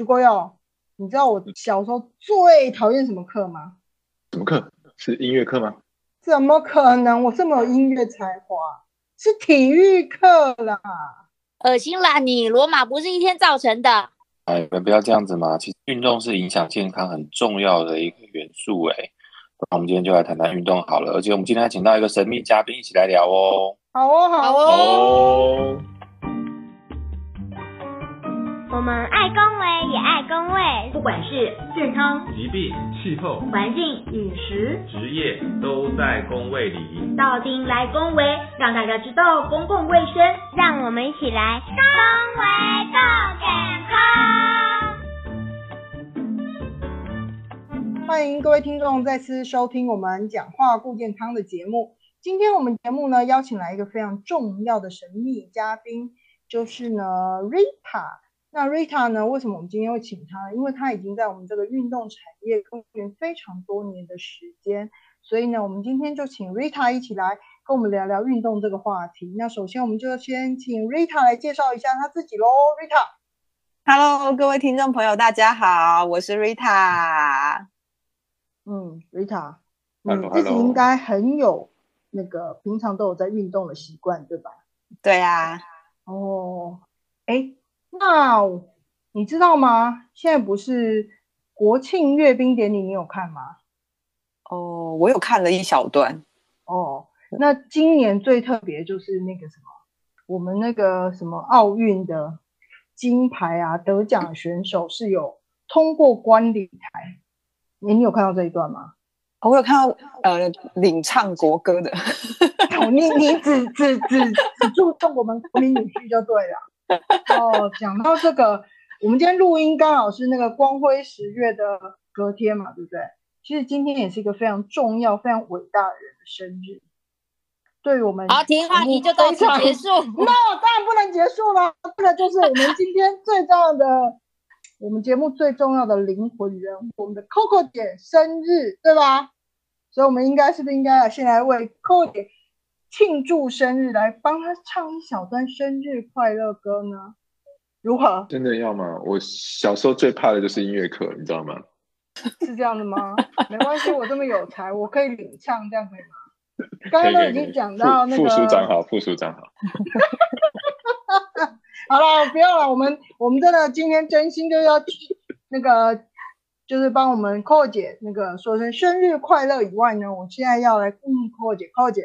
徐国友，你知道我小时候最讨厌什么课吗？什么课？是音乐课吗？怎么可能？我这么有音乐才华，是体育课啦！恶心啦你！罗马不是一天造成的。哎，你们不要这样子嘛！其实运动是影响健康很重要的一个元素。哎，那我们今天就来谈谈运动好了。而且我们今天还请到一个神秘嘉宾一起来聊哦。好哦，好哦。我们爱恭维，也爱公卫，不管是健康、疾病、气候、环境、饮食、职业，都在工位里。到丁来恭维，让大家知道公共卫生，让我们一起来恭维更健康。欢迎各位听众再次收听我们讲话顾健康的节目。今天我们节目呢邀请来一个非常重要的神秘嘉宾，就是呢 Rita。那 Rita 呢？为什么我们今天会请她？因为她已经在我们这个运动产业耕耘非常多年的时间，所以呢，我们今天就请 Rita 一起来跟我们聊聊运动这个话题。那首先，我们就先请 Rita 来介绍一下她自己喽。Rita，Hello，各位听众朋友，大家好，我是 Rita。嗯，Rita，你自己应该很有那个平常都有在运动的习惯，对吧？对啊。哦，哎。那你知道吗？现在不是国庆阅兵典礼，你有看吗？哦，我有看了一小段。哦，那今年最特别就是那个什么，我们那个什么奥运的金牌啊，得奖选手是有通过观礼台。你你有看到这一段吗？我有看到呃，领唱国歌的。你你只只只只注重我们国民女婿就对了。哦，讲到这个，我们今天录音刚好是那个光辉十月的隔天嘛，对不对？其实今天也是一个非常重要、非常伟大的人的生日。对于我们好，停话题就到此结束。那当然不能结束了，这个就是我们今天最重要的，我们节目最重要的灵魂人物，我们的 Coco 姐生日，对吧？所以，我们应该是不是应该先来为 Coco 姐？庆祝生日，来帮他唱一小段生日快乐歌呢？如何？真的要吗？我小时候最怕的就是音乐课，你知道吗？是这样的吗？没关系，我这么有才，我可以领唱，这样可以吗？刚刚都已经讲到那个副署长好，副署长好。好了，不要了，我们我们真的今天真心就要那个，就是帮我们寇姐那个说声生日快乐以外呢，我现在要来问寇姐，寇姐。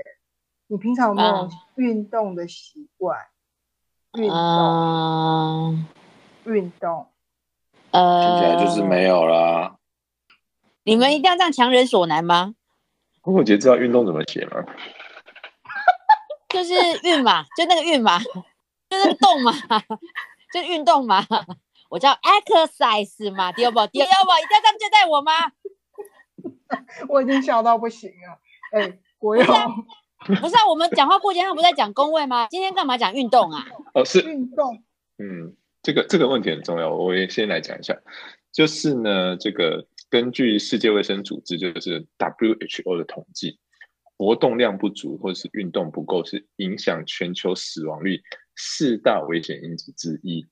你平常有没有运动的习惯？运动，运动，呃，听起来就是没有啦。你们一定要这样强人所难吗？我姐知道运动怎么写吗？就是运嘛，就那个运嘛，就那个动嘛，就运动嘛。我叫 exercise 嘛，第二步，第二步，一定要这样对待我吗？我已经笑到不行了。哎，我要。不是啊，我们讲话过节，他不在讲工位吗？今天干嘛讲运动啊？哦，是运动。嗯，这个这个问题很重要，我也先来讲一下。就是呢，这个根据世界卫生组织，就是 WHO 的统计，活动量不足或者是运动不够，是影响全球死亡率四大危险因子之一。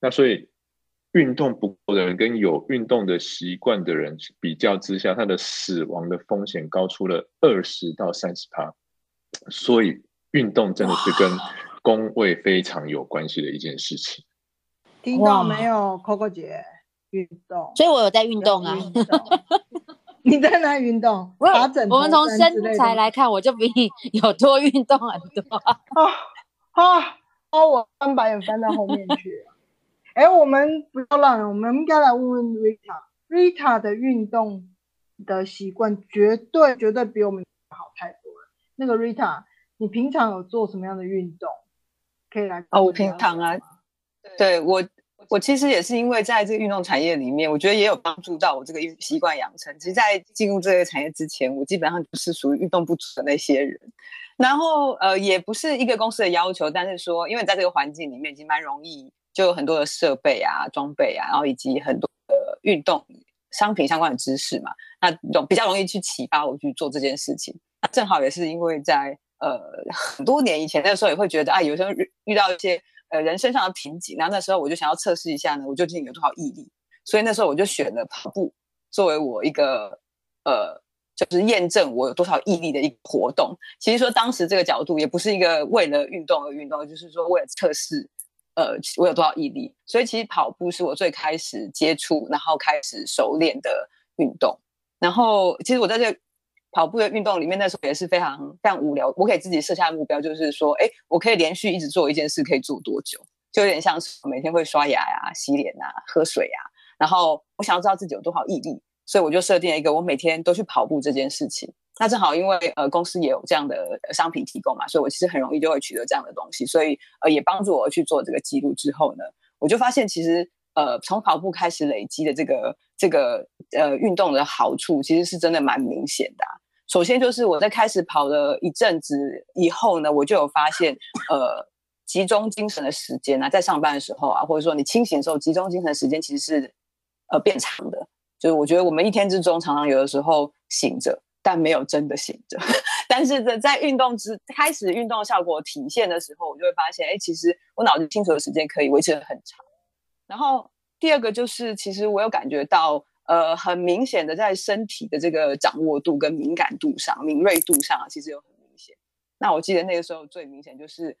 那所以，运动不够的人跟有运动的习惯的人比较之下，他的死亡的风险高出了二十到三十趴。所以运动真的是跟工位非常有关系的一件事情。听到没有，Coco 姐？运动，所以我有在运动啊。你在哪运动？打 枕我们从身材来看，我就比你有多运动很多。啊 啊！哦，我翻白眼翻到后面去。哎，我们不要让，我们应该来问问 Rita，Rita 的运动的习惯绝对绝对比我们好太多。那个 Rita，你平常有做什么样的运动？可以来哦，我平常啊，对我，我其实也是因为在这个运动产业里面，我觉得也有帮助到我这个运习惯养成。其实，在进入这个产业之前，我基本上就是属于运动不足的那些人。然后，呃，也不是一个公司的要求，但是说，因为在这个环境里面已经蛮容易，就有很多的设备啊、装备啊，然后以及很多的运动商品相关的知识嘛，那容比较容易去启发我去做这件事情。正好也是因为在呃很多年以前那时候也会觉得啊，有时候遇到一些呃人身上的瓶颈，然后那时候我就想要测试一下呢，我究竟有多少毅力，所以那时候我就选了跑步作为我一个呃，就是验证我有多少毅力的一个活动。其实说当时这个角度也不是一个为了运动而运动，就是说为了测试呃我有多少毅力。所以其实跑步是我最开始接触，然后开始熟练的运动。然后其实我在这。跑步的运动里面，那时候也是非常非常无聊。我给自己设下的目标，就是说，哎，我可以连续一直做一件事，可以做多久？就有点像是每天会刷牙呀、洗脸啊、喝水呀。然后我想要知道自己有多少毅力，所以我就设定了一个我每天都去跑步这件事情。那正好因为呃公司也有这样的商品提供嘛，所以我其实很容易就会取得这样的东西，所以呃也帮助我去做这个记录。之后呢，我就发现其实呃从跑步开始累积的这个这个呃运动的好处，其实是真的蛮明显的。首先就是我在开始跑了一阵子以后呢，我就有发现，呃，集中精神的时间啊，在上班的时候啊，或者说你清醒的时候，集中精神的时间其实是呃变长的。就是我觉得我们一天之中常常有的时候醒着，但没有真的醒着。但是在在运动之开始运动效果体现的时候，我就会发现，哎，其实我脑子清楚的时间可以维持的很长。然后第二个就是，其实我有感觉到。呃，很明显的在身体的这个掌握度跟敏感度上、敏锐度上，其实有很明显。那我记得那个时候最明显就是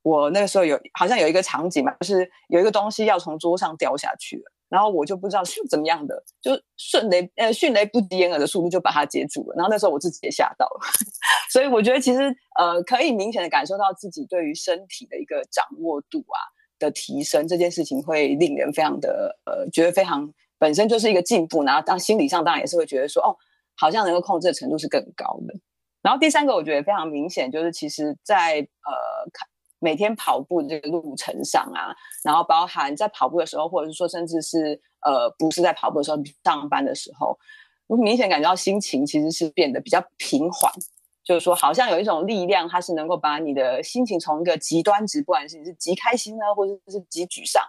我那个时候有好像有一个场景嘛，就是有一个东西要从桌上掉下去了，然后我就不知道是怎么样的，就迅雷呃迅雷不及掩耳的速度就把它接住了。然后那时候我自己也吓到了，所以我觉得其实呃可以明显的感受到自己对于身体的一个掌握度啊的提升，这件事情会令人非常的呃觉得非常。本身就是一个进步，然后当心理上当然也是会觉得说，哦，好像能够控制的程度是更高的。然后第三个我觉得非常明显，就是其实在呃每天跑步的这个路程上啊，然后包含在跑步的时候，或者是说甚至是呃不是在跑步的时候上班的时候，我明显感觉到心情其实是变得比较平缓，就是说好像有一种力量，它是能够把你的心情从一个极端值，不管是你是极开心呢，或者是极沮丧，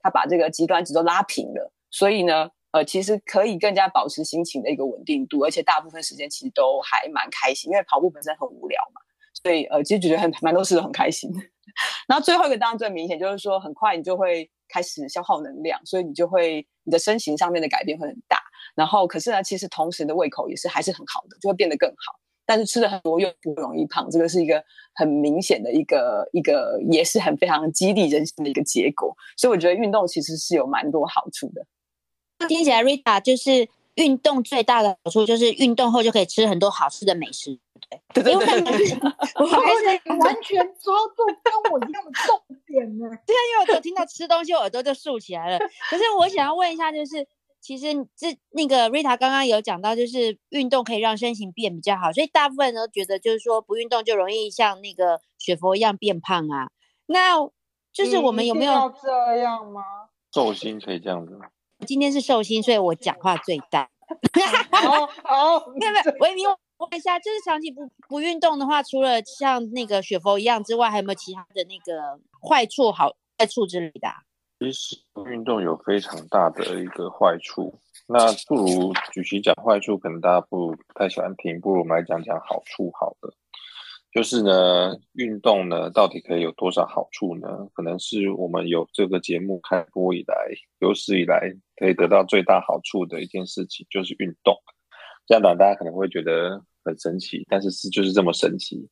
它把这个极端值都拉平了。所以呢，呃，其实可以更加保持心情的一个稳定度，而且大部分时间其实都还蛮开心，因为跑步本身很无聊嘛，所以呃，其实觉得很蛮多事都很开心。然后最后一个当然最明显就是说，很快你就会开始消耗能量，所以你就会你的身形上面的改变会很大。然后可是呢，其实同时的胃口也是还是很好的，就会变得更好。但是吃的很多又不容易胖，这个是一个很明显的一个一个也是很非常激励人心的一个结果。所以我觉得运动其实是有蛮多好处的。听起来，Rita 就是运动最大的好处，就是运动后就可以吃很多好吃的美食，对对？因为 我还是完全抓住跟我一样的重点呢。对啊，因为我听到吃东西，我耳朵就竖起来了。可是我想要问一下，就是其实这那个 Rita 刚刚有讲到，就是运动可以让身形变比较好，所以大部分人都觉得就是说不运动就容易像那个雪佛一样变胖啊。那就是我们有没有这样吗？寿星可以这样子吗？今天是寿星，所以我讲话最大。好，好，没有没有，维明问一下，就是长期不不运动的话，除了像那个雪佛一样之外，还有没有其他的那个坏处、好坏处之类的？其实运动有非常大的一个坏处，那不如与其讲坏处，可能大家不太喜欢听，不如我们来讲讲好处好了。就是呢，运动呢，到底可以有多少好处呢？可能是我们有这个节目开播以来，有史以来可以得到最大好处的一件事情，就是运动。这样讲大家可能会觉得很神奇，但是是就是这么神奇。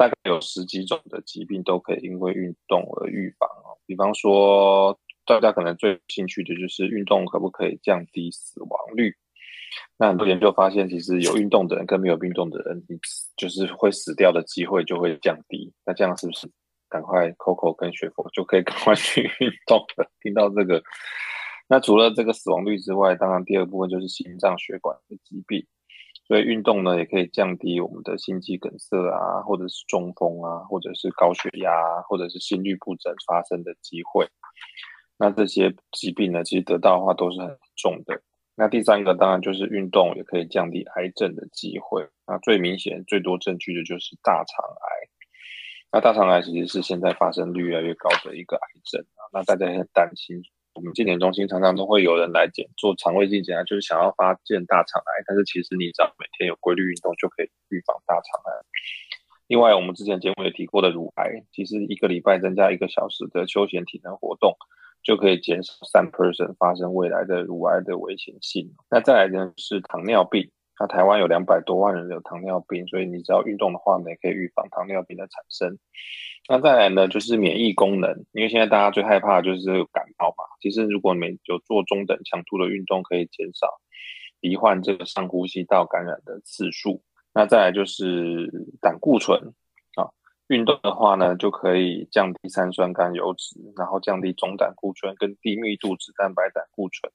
大概有十几种的疾病都可以因为运动而预防哦。比方说，大家可能最兴趣的就是运动可不可以降低死亡率？那很多研究发现，其实有运动的人跟没有运动的人，你就是会死掉的机会就会降低。那这样是不是赶快 Coco 跟雪佛就可以 赶快去运动了？听到这个，那除了这个死亡率之外，当然第二部分就是心脏血管的疾病。所以运动呢，也可以降低我们的心肌梗塞啊，或者是中风啊，或者是高血压，或者是心律不整发生的机会。那这些疾病呢，其实得到的话都是很重的。那第三个当然就是运动也可以降低癌症的机会。那最明显、最多证据的就是大肠癌。那大肠癌其实是现在发生率越来越高的一个癌症啊。那大家也很担心，我们健检中心常常都会有人来检做肠胃镜检查，就是想要发现大肠癌。但是其实你只要每天有规律运动，就可以预防大肠癌。另外，我们之前节目也提过的乳癌，其实一个礼拜增加一个小时的休闲体能活动。就可以减少三 percent 发生未来的乳癌的危险性。那再来呢是糖尿病，那台湾有两百多万人有糖尿病，所以你只要运动的话呢，也可以预防糖尿病的产生。那再来呢就是免疫功能，因为现在大家最害怕的就是感冒嘛。其实如果你有做中等强度的运动，可以减少罹患这个上呼吸道感染的次数。那再来就是胆固醇啊。运动的话呢，就可以降低三酸甘油脂，然后降低总胆固醇跟低密度脂蛋白胆固醇。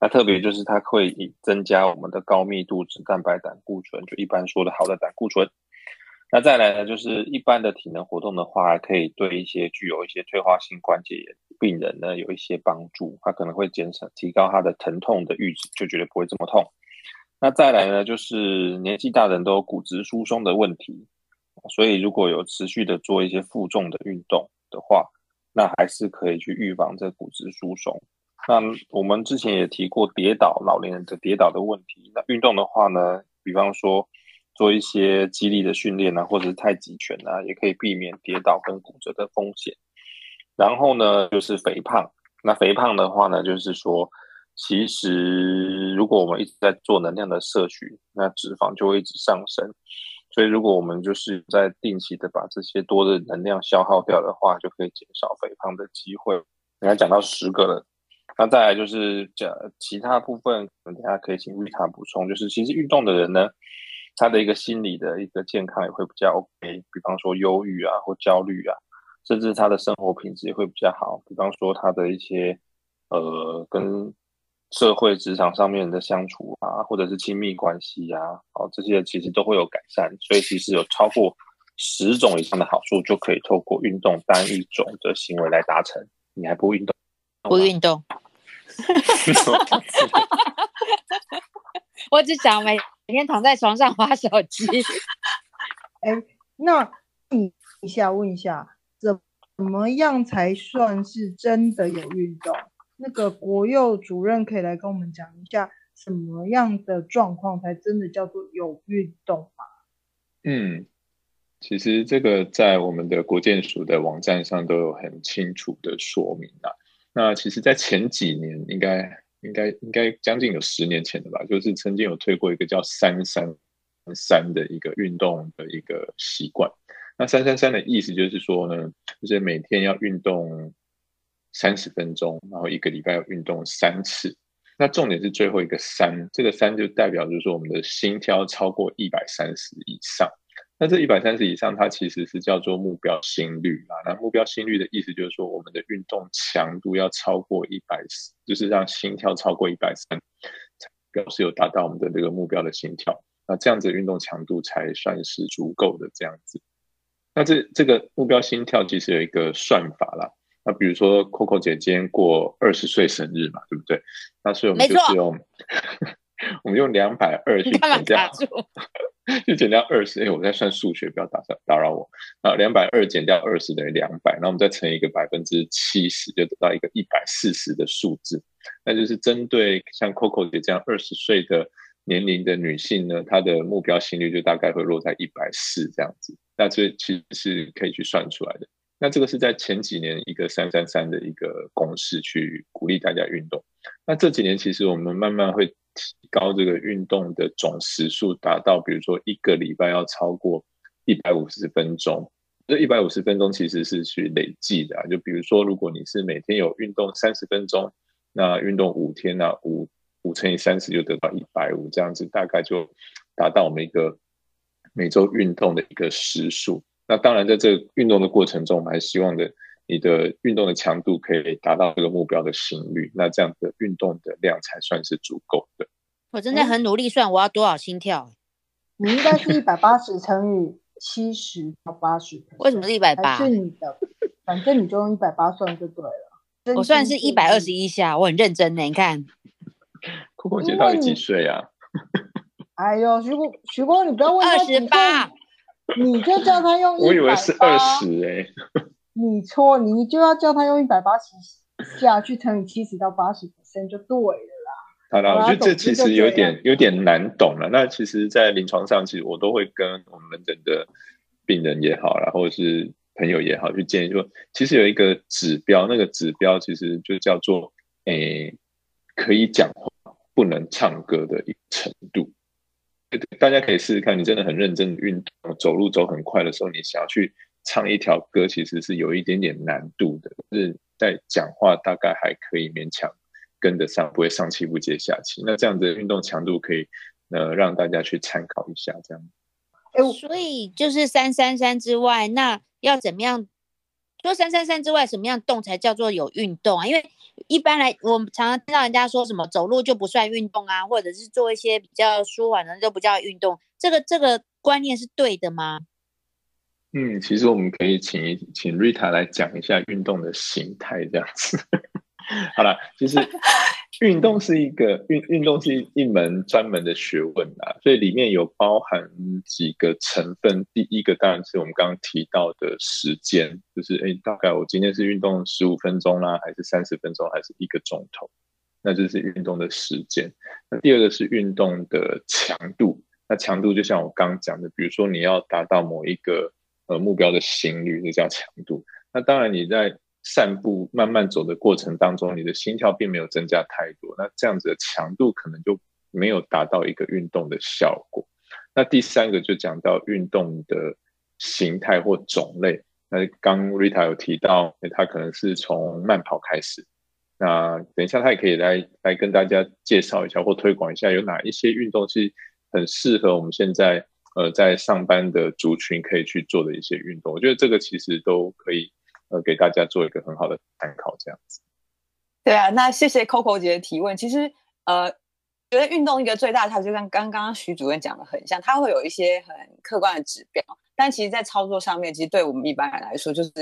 那特别就是它会以增加我们的高密度脂蛋白胆固醇，就一般说的好的胆固醇。那再来呢，就是一般的体能活动的话，可以对一些具有一些退化性关节炎病人呢有一些帮助。它可能会减少提高它的疼痛的阈值，就觉得不会这么痛。那再来呢，就是年纪大人都有骨质疏松的问题。所以，如果有持续的做一些负重的运动的话，那还是可以去预防这骨质疏松。那我们之前也提过跌倒，老年人的跌倒的问题。那运动的话呢，比方说做一些肌力的训练啊，或者是太极拳啊，也可以避免跌倒跟骨折的风险。然后呢，就是肥胖。那肥胖的话呢，就是说，其实如果我们一直在做能量的摄取，那脂肪就会一直上升。所以，如果我们就是在定期的把这些多的能量消耗掉的话，就可以减少肥胖的机会。刚才讲到十个了，那再来就是讲其他部分，等下可以请瑞塔补充。就是其实运动的人呢，他的一个心理的一个健康也会比较 OK，比方说忧郁啊或焦虑啊，甚至他的生活品质也会比较好。比方说他的一些呃跟。社会职场上面的相处啊，或者是亲密关系呀，哦，这些其实都会有改善。所以其实有超过十种以上的好处，就可以透过运动单一种的行为来达成。你还不运动？不运动。我只想每每天躺在床上划手机。哎，那你一下，问一下，怎怎么样才算是真的有运动？那个国佑主任可以来跟我们讲一下，什么样的状况才真的叫做有运动吗？嗯，其实这个在我们的国建署的网站上都有很清楚的说明啊。那其实，在前几年，应该应该应该将近有十年前的吧，就是曾经有推过一个叫“三三三”的一个运动的一个习惯。那“三三三”的意思就是说呢，就是每天要运动。三十分钟，然后一个礼拜要运动三次。那重点是最后一个三，这个三就代表就是说我们的心跳超过一百三十以上。那这一百三十以上，它其实是叫做目标心率啊。那目标心率的意思就是说，我们的运动强度要超过一百，就是让心跳超过一百三，表示有达到我们的这个目标的心跳。那这样子运动强度才算是足够的这样子。那这这个目标心跳其实有一个算法啦。那比如说，Coco 姐今天过二十岁生日嘛，对不对？那所以我们就是用，我们用两百二去减掉，就减掉二十。哎，我在算数学，不要打扰打扰我。啊，两百二减掉二十等于两百，然后我们再乘一个百分之七十，就得到一个一百四十的数字。那就是针对像 Coco 姐这样二十岁的年龄的女性呢，她的目标心率就大概会落在一百四这样子。那这其实是可以去算出来的。那这个是在前几年一个三三三的一个公式去鼓励大家运动。那这几年其实我们慢慢会提高这个运动的总时数，达到比如说一个礼拜要超过一百五十分钟。这一百五十分钟其实是去累计的，就比如说如果你是每天有运动三十分钟，那运动五天呢，五五乘以三十就得到一百五，这样子大概就达到我们一个每周运动的一个时数。那当然，在这个运动的过程中，我们还希望的你的运动的强度可以达到这个目标的心率，那这样的运动的量才算是足够的。我真的很努力算我要多少心跳，你应该是一百八十乘以七十到八十。为什么是一百八？是你的，反正你就用一百八算就对了。我算是一百二十一下，我很认真呢。你看，酷酷姐到底几岁啊？哎呦，徐光，徐光，你不要问二十八。你就叫他用一百八，我以为是二十哎，你错，你就要叫他用一百八十下去乘以七十到八十 percent 就对了啦。好了，我觉得这其实有点有点难懂了。那其实，在临床上，其实我都会跟我们门诊的病人也好啦，或者是朋友也好，去建议说，其实有一个指标，那个指标其实就叫做诶，可以讲话不能唱歌的一个程度。大家可以试试看，你真的很认真的运动，走路走很快的时候，你想要去唱一条歌，其实是有一点点难度的。是在讲话大概还可以勉强跟得上，不会上气不接下气。那这样的运动强度可以呃让大家去参考一下，这样。所以就是三三三之外，那要怎么样？说三三三之外，什么样动才叫做有运动啊？因为一般来，我们常常听到人家说什么走路就不算运动啊，或者是做一些比较舒缓的就不叫运动。这个这个观念是对的吗？嗯，其实我们可以请请 Rita 来讲一下运动的形态，这样子。好了，其实 运动是一个运运动是一门专门的学问啊，所以里面有包含几个成分。第一个当然是我们刚刚提到的时间，就是哎，大概我今天是运动十五分钟啦，还是三十分钟，还是一个钟头？那这是运动的时间。那第二个是运动的强度，那强度就像我刚讲的，比如说你要达到某一个呃目标的心率，这叫强度。那当然你在散步慢慢走的过程当中，你的心跳并没有增加太多，那这样子的强度可能就没有达到一个运动的效果。那第三个就讲到运动的形态或种类。那刚 Rita 有提到，他可能是从慢跑开始。那等一下他也可以来来跟大家介绍一下或推广一下，有哪一些运动是很适合我们现在呃在上班的族群可以去做的一些运动。我觉得这个其实都可以。呃，给大家做一个很好的参考，这样子。对啊，那谢谢 Coco 姐的提问。其实，呃，觉得运动一个最大的，它就跟刚刚徐主任讲的很像，它会有一些很客观的指标，但其实，在操作上面，其实对我们一般人来说，就是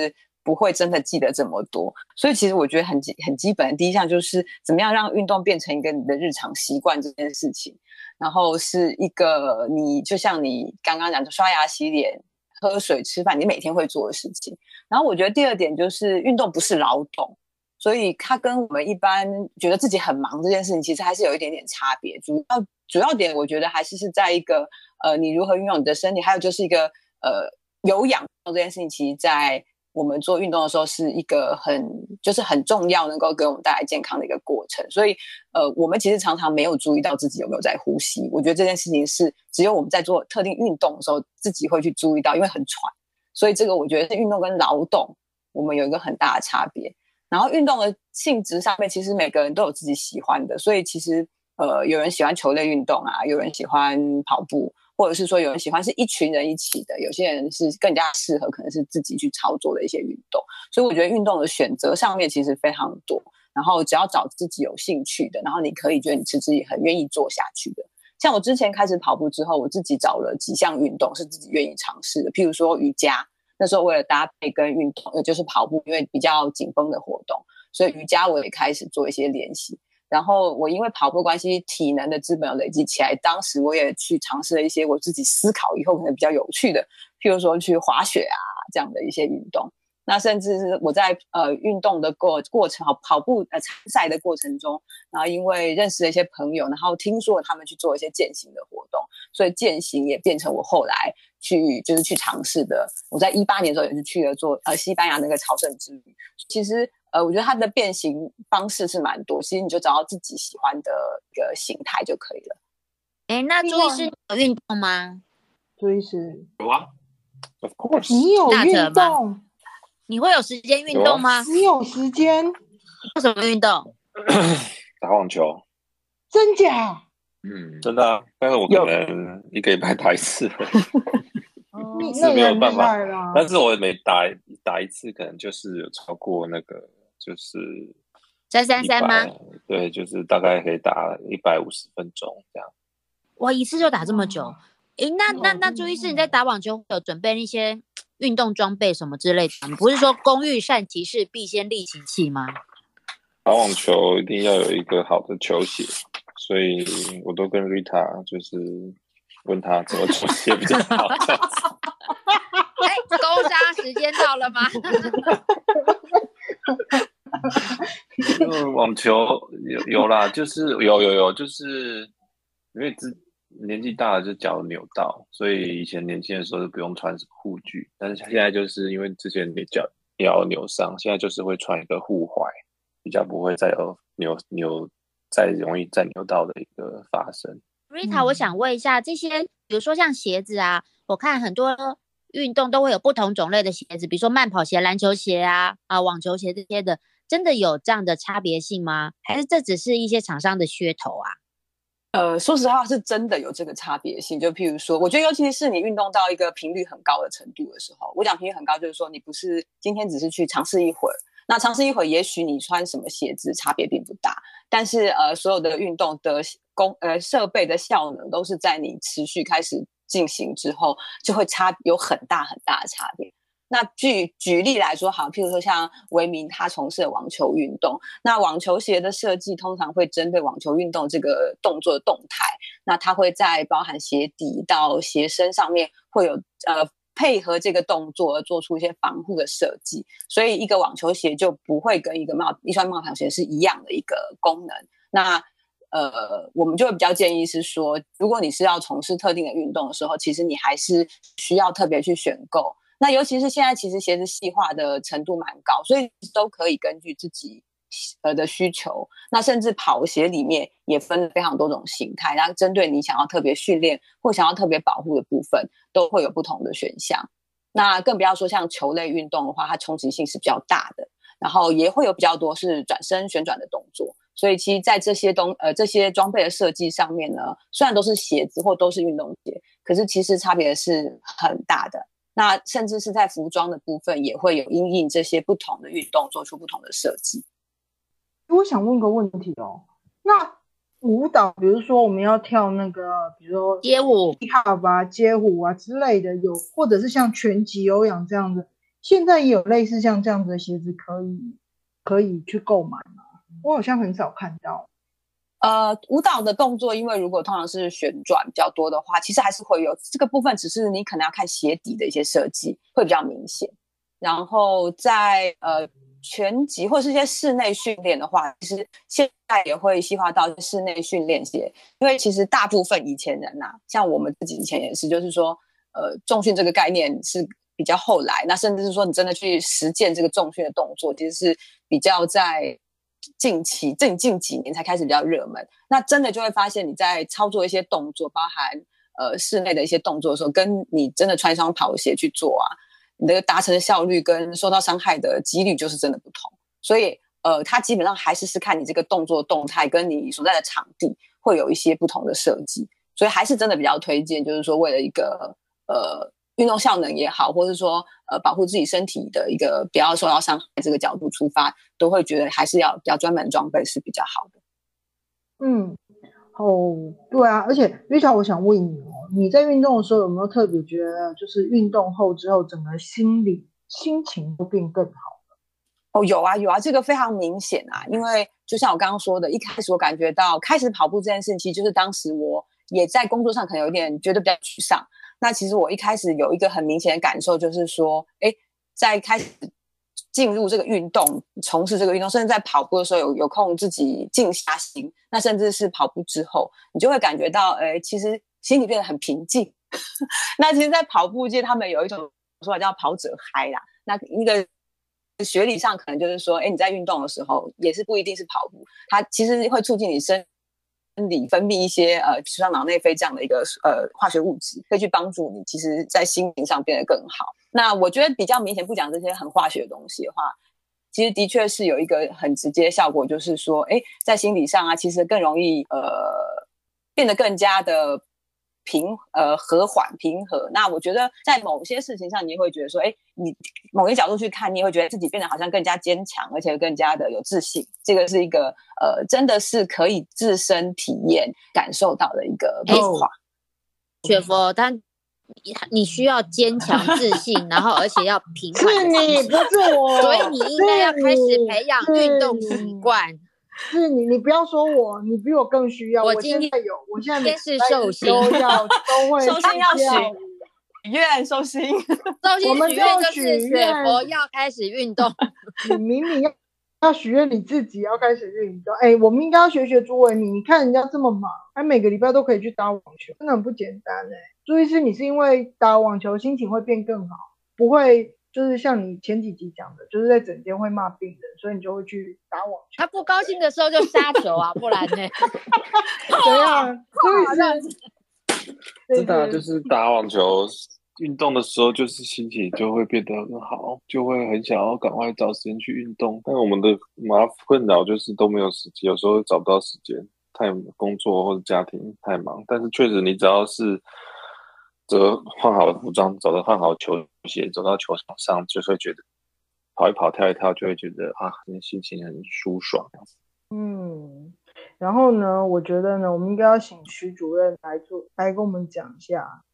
不会真的记得这么多。所以，其实我觉得很基很基本的第一项就是，怎么样让运动变成一个你的日常习惯这件事情，然后是一个你就像你刚刚讲的刷牙、洗脸。喝水、吃饭，你每天会做的事情。然后我觉得第二点就是运动不是劳动，所以它跟我们一般觉得自己很忙这件事情，其实还是有一点点差别。主要主要点，我觉得还是是在一个呃，你如何运用你的身体，还有就是一个呃有氧这件事情，其实在。我们做运动的时候是一个很就是很重要，能够给我们带来健康的一个过程。所以，呃，我们其实常常没有注意到自己有没有在呼吸。我觉得这件事情是只有我们在做特定运动的时候自己会去注意到，因为很喘。所以，这个我觉得是运动跟劳动我们有一个很大的差别。然后，运动的性质上面，其实每个人都有自己喜欢的。所以，其实呃，有人喜欢球类运动啊，有人喜欢跑步。或者是说有人喜欢是一群人一起的，有些人是更加适合可能是自己去操作的一些运动，所以我觉得运动的选择上面其实非常多，然后只要找自己有兴趣的，然后你可以觉得你持之以恒愿意做下去的。像我之前开始跑步之后，我自己找了几项运动是自己愿意尝试的，譬如说瑜伽，那时候为了搭配跟运动，也就是跑步，因为比较紧绷的活动，所以瑜伽我也开始做一些练习。然后我因为跑步关系，体能的资本累积起来。当时我也去尝试了一些我自己思考以后可能比较有趣的，譬如说去滑雪啊这样的一些运动。那甚至是我在呃运动的过过程，跑跑步呃参赛的过程中，然后因为认识了一些朋友，然后听说他们去做一些践行的活动，所以践行也变成我后来去就是去尝试的。我在一八年的时候也是去了做呃西班牙那个朝圣之旅。其实。呃，我觉得它的变形方式是蛮多，其实你就找到自己喜欢的一个形态就可以了。哎，那朱医师有运动吗？朱医师有啊，Of course，你有运动？你会有时间运动吗？你有时间做什么运动？打网球。真假？嗯，真的。但是我可能一个礼拜打一次。是没有办法，但是我每打打一次，可能就是有超过那个，就是三三三吗？对，就是大概可以打一百五十分钟这样。哇，一次就打这么久？诶，那那那朱医师，你在打网球有准备那些运动装备什么之类的？你不是说工欲善其事，必先利其器吗？打网球一定要有一个好的球鞋，所以我都跟 Rita 就是。问他怎么出现比较好？哎，勾杀时间到了吗？网球有有啦，就是有有有，就是因为之年纪大了就脚扭到，所以以前年轻的时候就不用穿护具，但是现在就是因为之前你脚要扭伤，现在就是会穿一个护踝，比较不会再有扭扭再容易再扭到的一个发生。Rita，我想问一下，这些比如说像鞋子啊，我看很多运动都会有不同种类的鞋子，比如说慢跑鞋、篮球鞋啊、啊网球鞋这些的，真的有这样的差别性吗？还是这只是一些厂商的噱头啊？呃，说实话是真的有这个差别性。就譬如说，我觉得尤其是你运动到一个频率很高的程度的时候，我讲频率很高，就是说你不是今天只是去尝试一会儿，那尝试一会儿，也许你穿什么鞋子差别并不大，但是呃，所有的运动的功呃设备的效能都是在你持续开始进行之后，就会差有很大很大的差别。那举举例来说，好，譬如说像维明他从事的网球运动，那网球鞋的设计通常会针对网球运动这个动作的动态，那它会在包含鞋底到鞋身上面会有呃配合这个动作而做出一些防护的设计，所以一个网球鞋就不会跟一个帽一双慢跑鞋是一样的一个功能。那呃，我们就会比较建议是说，如果你是要从事特定的运动的时候，其实你还是需要特别去选购。那尤其是现在，其实鞋子细化的程度蛮高，所以都可以根据自己呃的需求。那甚至跑鞋里面也分非常多种形态，然后针对你想要特别训练或想要特别保护的部分，都会有不同的选项。那更不要说像球类运动的话，它冲击性是比较大的，然后也会有比较多是转身旋转的动作。所以其实，在这些东呃这些装备的设计上面呢，虽然都是鞋子或都是运动鞋，可是其实差别是很大的。那甚至是在服装的部分，也会有因应这些不同的运动做出不同的设计。我想问个问题哦，那舞蹈，比如说我们要跳那个，比如说街舞、hip hop 啊、街舞啊之类的，有或者是像拳击、有氧这样子，现在也有类似像这样子的鞋子可以可以去购买吗？我好像很少看到。呃，舞蹈的动作，因为如果通常是旋转比较多的话，其实还是会有这个部分，只是你可能要看鞋底的一些设计会比较明显。然后在呃拳击或是一些室内训练的话，其实现在也会细化到室内训练鞋，因为其实大部分以前人呐、啊，像我们自己以前也是，就是说呃重训这个概念是比较后来，那甚至是说你真的去实践这个重训的动作，其实是比较在。近期近近几年才开始比较热门，那真的就会发现你在操作一些动作，包含呃室内的一些动作的时候，跟你真的穿一双跑鞋去做啊，你的达成的效率跟受到伤害的几率就是真的不同。所以呃，它基本上还是是看你这个动作动态跟你所在的场地会有一些不同的设计，所以还是真的比较推荐，就是说为了一个呃。运动效能也好，或者说呃保护自己身体的一个不要受到伤害这个角度出发，都会觉得还是要比较专门装备是比较好的。嗯，哦，对啊，而且 Rita，我想问你哦，你在运动的时候有没有特别觉得，就是运动后之后，整个心理心情都变更好了？哦，有啊有啊，这个非常明显啊，因为就像我刚刚说的，一开始我感觉到开始跑步这件事情，其实就是当时我也在工作上可能有点觉得比较沮丧。那其实我一开始有一个很明显的感受，就是说，哎，在开始进入这个运动、从事这个运动，甚至在跑步的时候有有空自己静下心，那甚至是跑步之后，你就会感觉到，哎，其实心里变得很平静。那其实，在跑步界，他们有一种说法叫“跑者嗨”啦。那一个学理上可能就是说，哎，你在运动的时候，也是不一定是跑步，它其实会促进你身。分泌一些呃，比如像脑内啡这样的一个呃化学物质，可以去帮助你，其实在心灵上变得更好。那我觉得比较明显，不讲这些很化学的东西的话，其实的确是有一个很直接的效果，就是说，哎，在心理上啊，其实更容易呃变得更加的平呃和缓平和。那我觉得在某些事情上，你也会觉得说，哎，你某个角度去看，你也会觉得自己变得好像更加坚强，而且更加的有自信。这个是一个呃，真的是可以自身体验感受到的一个变化。雪佛，但你需要坚强自信，然后而且要平衡。是你，不是我。所以你应该要开始培养运动习惯。是你，你不要说我，你比我更需要。我今天有，我现在天是 寿星，都要都会寿星要许愿，寿星，寿星许愿就是雪佛要开始运动。你明明要要许愿你自己要开始运动。哎，我们应该要学学朱伟你，你看人家这么忙，还每个礼拜都可以去打网球，真的很不简单哎。朱医师，你是因为打网球心情会变更好，不会就是像你前几集讲的，就是在整天会骂病人，所以你就会去打网球。他不高兴的时候就杀球啊，不然呢？怎样？朱医师，真的就是打网球。运动的时候，就是心情就会变得很好，就会很想要赶快找时间去运动。但我们的麻困扰就是都没有时间，有时候找不到时间，太工作或者家庭太忙。但是确实，你只要是则换好了服装，走到换好球鞋，走到球场上，就会觉得跑一跑、跳一跳，就会觉得啊，心情很舒爽。嗯，然后呢，我觉得呢，我们应该要请徐主任来做，来跟我们讲一下。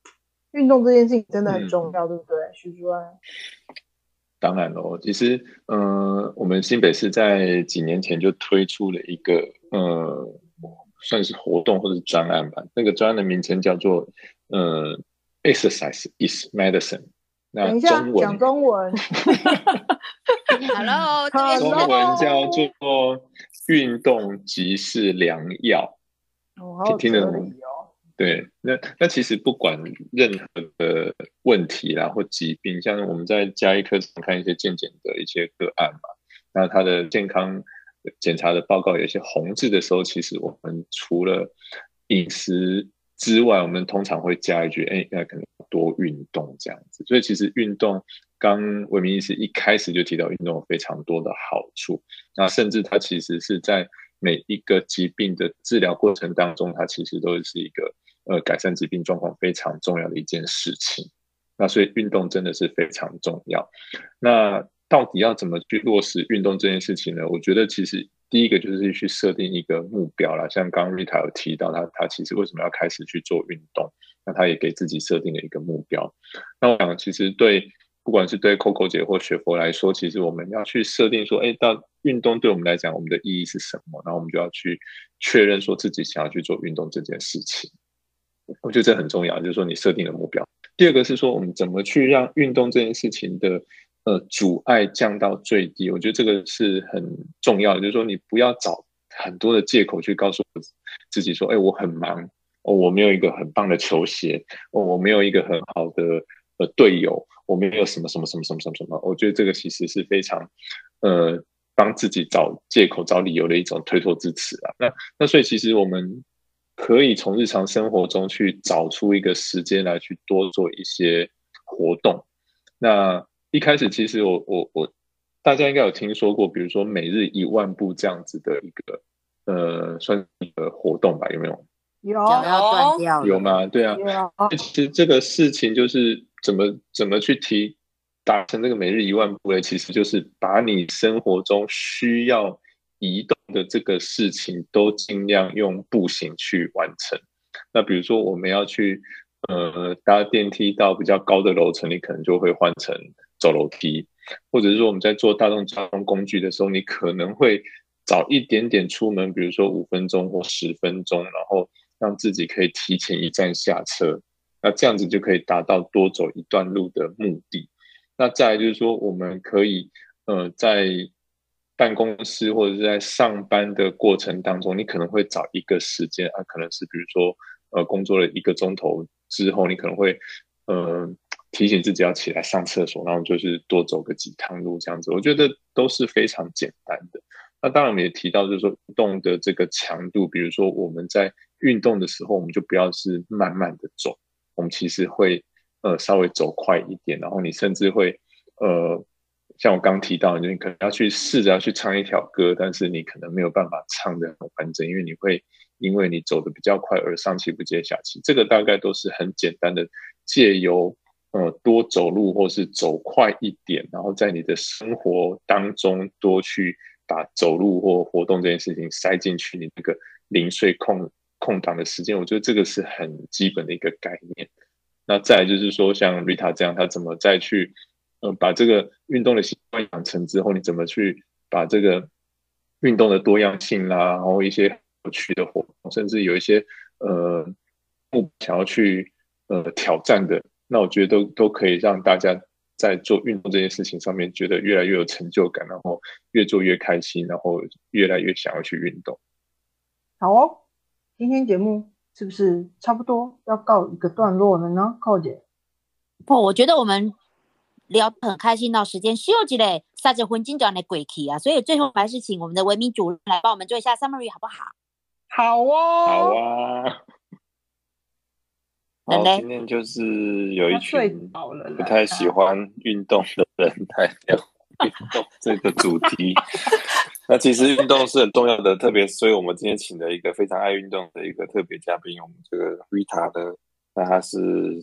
运动这件事情真的很重要，对不对，徐主任？当然喽，其实，嗯，我们新北市在几年前就推出了一个，呃，算是活动或者是专案吧。那个专案的名称叫做，呃，Exercise is Medicine。那中文，讲中文。Hello，中文叫做运动即是良药。哦，听得懂。对，那那其实不管任何的问题啦或疾病，像我们在加医科常看一些健检的一些个案嘛，那他的健康检查的报告有一些红字的时候，其实我们除了饮食之外，我们通常会加一句，哎，那可能多运动这样子。所以其实运动，刚文明医师一开始就提到运动有非常多的好处，那甚至它其实是在每一个疾病的治疗过程当中，它其实都是一个。呃，改善疾病状况非常重要的一件事情，那所以运动真的是非常重要。那到底要怎么去落实运动这件事情呢？我觉得其实第一个就是去设定一个目标啦。像刚刚 Rita 有提到，他他其实为什么要开始去做运动？那他也给自己设定了一个目标。那我想，其实对不管是对 Coco 姐或雪佛来说，其实我们要去设定说，哎，到运动对我们来讲，我们的意义是什么？然后我们就要去确认说自己想要去做运动这件事情。我觉得这很重要，就是说你设定了目标。第二个是说，我们怎么去让运动这件事情的呃阻碍降到最低？我觉得这个是很重要的，就是说你不要找很多的借口去告诉自己说，哎，我很忙，哦，我没有一个很棒的球鞋，哦，我没有一个很好的呃队友，我没有什么什么什么什么什么什么。我觉得这个其实是非常呃帮自己找借口、找理由的一种推脱之词啊。那那所以其实我们。可以从日常生活中去找出一个时间来去多做一些活动。那一开始其实我我我大家应该有听说过，比如说每日一万步这样子的一个呃算一个活动吧？有没有？有要断掉有吗？对啊。其实这个事情就是怎么怎么去提达成这个每日一万步呢？其实就是把你生活中需要。移动的这个事情都尽量用步行去完成。那比如说我们要去呃搭电梯到比较高的楼层，你可能就会换成走楼梯，或者是说我们在做大众交通工具的时候，你可能会早一点点出门，比如说五分钟或十分钟，然后让自己可以提前一站下车。那这样子就可以达到多走一段路的目的。那再来就是说，我们可以呃在办公室或者是在上班的过程当中，你可能会找一个时间啊，可能是比如说，呃，工作了一个钟头之后，你可能会，呃，提醒自己要起来上厕所，然后就是多走个几趟路这样子。我觉得都是非常简单的。那当然，我们也提到就是说，运动的这个强度，比如说我们在运动的时候，我们就不要是慢慢的走，我们其实会呃稍微走快一点，然后你甚至会呃。像我刚提到，你可能要去试着要去唱一条歌，但是你可能没有办法唱的很完整，因为你会因为你走的比较快而上气不接下气。这个大概都是很简单的，借由呃多走路或是走快一点，然后在你的生活当中多去把走路或活动这件事情塞进去你那个零碎空空档的时间。我觉得这个是很基本的一个概念。那再就是说，像 Rita 这样，他怎么再去？呃，把这个运动的习惯养成之后，你怎么去把这个运动的多样性啦，然后一些有趣的活动，甚至有一些呃目想要去呃挑战的，那我觉得都都可以让大家在做运动这件事情上面，觉得越来越有成就感，然后越做越开心，然后越来越想要去运动。好哦，今天节目是不是差不多要告一个段落了呢？寇姐，不，我觉得我们聊得很开心到时间休息嘞，撒着魂金转的鬼气啊，所以最后还是请我们的文明主任来帮我们做一下 summary 好不好？好哦，好啊。好，人嘞今天就是有一群不太喜欢运动的人来聊 运动这个主题。那其实运动是很重要的，特别所以我们今天请了一个非常爱运动的一个特别嘉宾，我们这个 Rita 的，那他是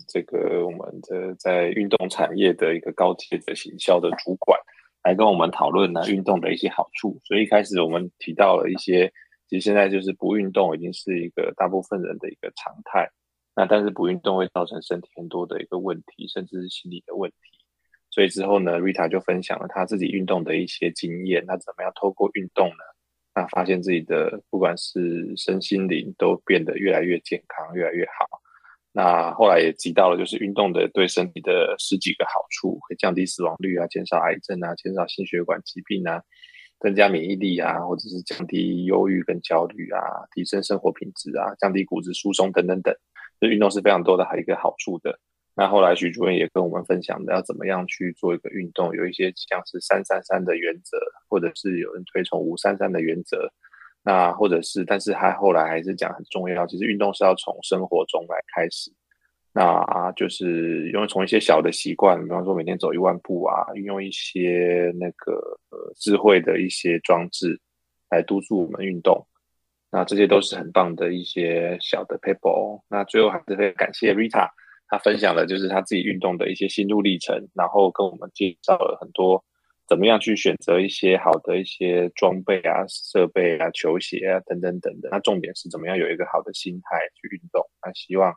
这个我们的在运动产业的一个高阶的行销的主管，来跟我们讨论呢运动的一些好处。所以一开始我们提到了一些，其实现在就是不运动已经是一个大部分人的一个常态。那但是不运动会造成身体很多的一个问题，甚至是心理的问题。所以之后呢，Rita 就分享了她自己运动的一些经验，那怎么样透过运动呢？那发现自己的不管是身心灵都变得越来越健康，越来越好。那后来也提到了，就是运动的对身体的十几个好处，会降低死亡率啊，减少癌症啊，减少心血管疾病啊，增加免疫力啊，或者是降低忧郁跟焦虑啊，提升生活品质啊，降低骨质疏松等等等。这运动是非常多的还一个好处的。那后来徐主任也跟我们分享的，要怎么样去做一个运动，有一些像是三三三的原则，或者是有人推崇五三三的原则。那或者是，但是他后来还是讲很重要，其实运动是要从生活中来开始。那就是因为从一些小的习惯，比方说每天走一万步啊，运用一些那个呃智慧的一些装置来督促我们运动。那这些都是很棒的一些小的 paper。那最后还是会感谢 Rita，她分享了就是她自己运动的一些心路历程，然后跟我们介绍了很多怎么样去选择一些好的一些装备啊、设备啊、球鞋啊等等等等。那重点是怎么样有一个好的心态去运动。那希望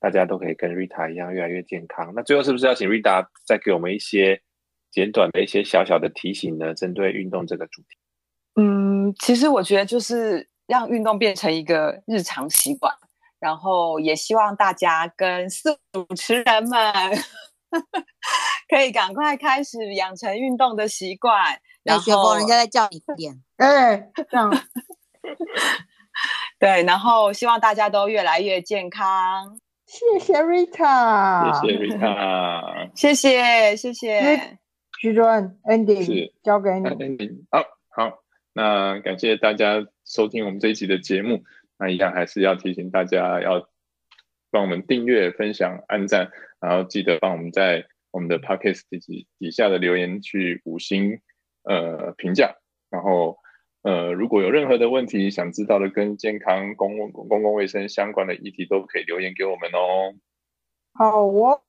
大家都可以跟 Rita 一样越来越健康。那最后是不是要请 Rita 再给我们一些简短的一些小小的提醒呢？针对运动这个主题。嗯，其实我觉得就是让运动变成一个日常习惯，然后也希望大家跟四主持人们 可以赶快开始养成运动的习惯。然后人家在叫你快点。哎，这样 对，然后希望大家都越来越健康。谢谢 Rita，谢谢 Rita。谢谢，谢谢。徐主任 ending 交给你。ending 好好，那感谢大家收听我们这一集的节目。那一样还是要提醒大家要帮我们订阅、分享、按赞，然后记得帮我们在我们的 podcast 底底下的留言去五星呃评价。然后呃，如果有任何的问题想知道的跟健康、公共公共卫生相关的议题，都可以留言给我们哦。好哦，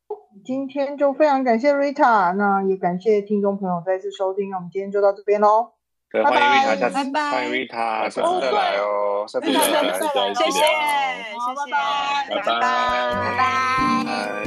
今天就非常感谢 Rita，那也感谢听众朋友再次收听，那我们今天就到这边喽。对，拜欢迎拜 Rita，下次拜拜。欢迎 Rita，下次再来哦，下次再来，再来谢谢，谢谢，拜。拜拜拜拜。拜。拜。